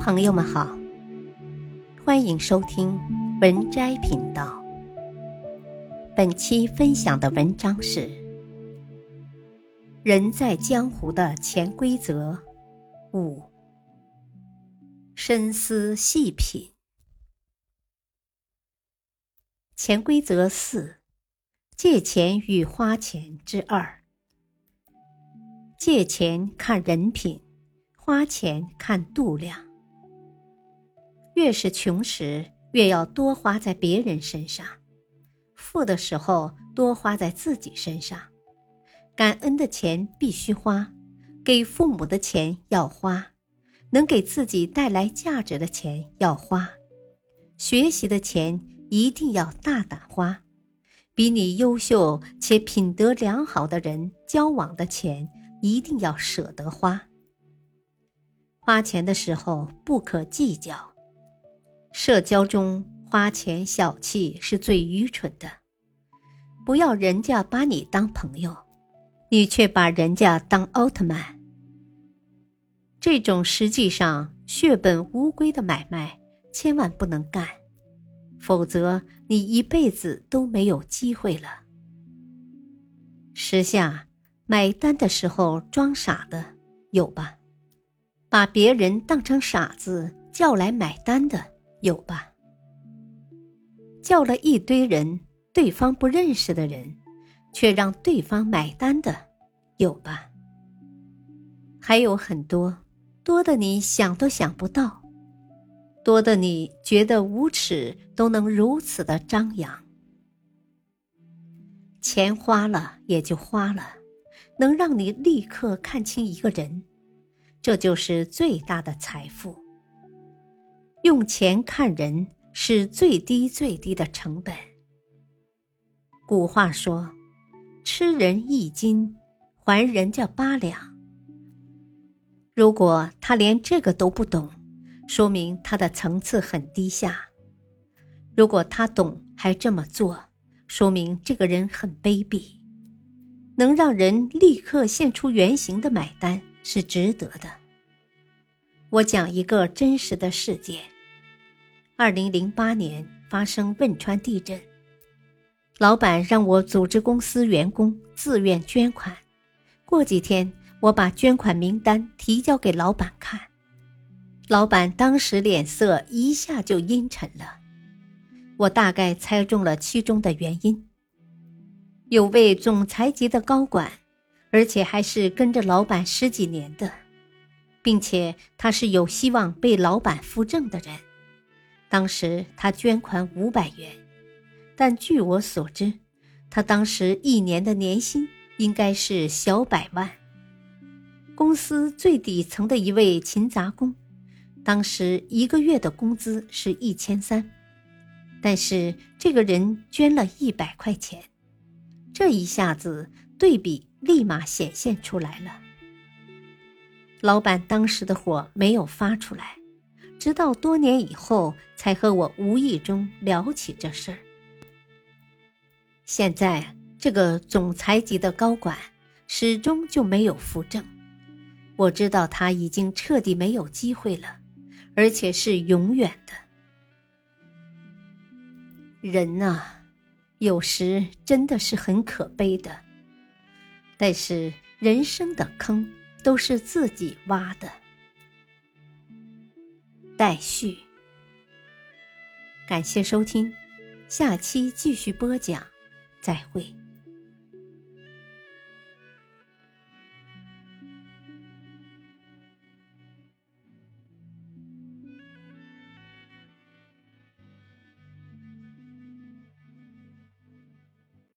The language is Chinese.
朋友们好，欢迎收听文摘频道。本期分享的文章是《人在江湖的潜规则五》，深思细品。潜规则四：借钱与花钱之二。借钱看人品，花钱看度量。越是穷时，越要多花在别人身上；富的时候，多花在自己身上。感恩的钱必须花，给父母的钱要花，能给自己带来价值的钱要花，学习的钱一定要大胆花，比你优秀且品德良好的人交往的钱一定要舍得花。花钱的时候不可计较。社交中花钱小气是最愚蠢的。不要人家把你当朋友，你却把人家当奥特曼。这种实际上血本无归的买卖，千万不能干，否则你一辈子都没有机会了。时下买单的时候装傻的有吧？把别人当成傻子叫来买单的。有吧？叫了一堆人，对方不认识的人，却让对方买单的，有吧？还有很多，多的你想都想不到，多的你觉得无耻都能如此的张扬。钱花了也就花了，能让你立刻看清一个人，这就是最大的财富。用钱看人是最低最低的成本。古话说：“吃人一斤，还人家八两。”如果他连这个都不懂，说明他的层次很低下；如果他懂还这么做，说明这个人很卑鄙。能让人立刻现出原形的买单是值得的。我讲一个真实的事件。二零零八年发生汶川地震，老板让我组织公司员工自愿捐款。过几天，我把捐款名单提交给老板看，老板当时脸色一下就阴沉了。我大概猜中了其中的原因：有位总裁级的高管，而且还是跟着老板十几年的。并且他是有希望被老板扶正的人。当时他捐款五百元，但据我所知，他当时一年的年薪应该是小百万。公司最底层的一位勤杂工，当时一个月的工资是一千三，但是这个人捐了一百块钱，这一下子对比立马显现出来了。老板当时的火没有发出来，直到多年以后才和我无意中聊起这事儿。现在这个总裁级的高管始终就没有扶正，我知道他已经彻底没有机会了，而且是永远的。人呐，有时真的是很可悲的，但是人生的坑。都是自己挖的。待续，感谢收听，下期继续播讲，再会。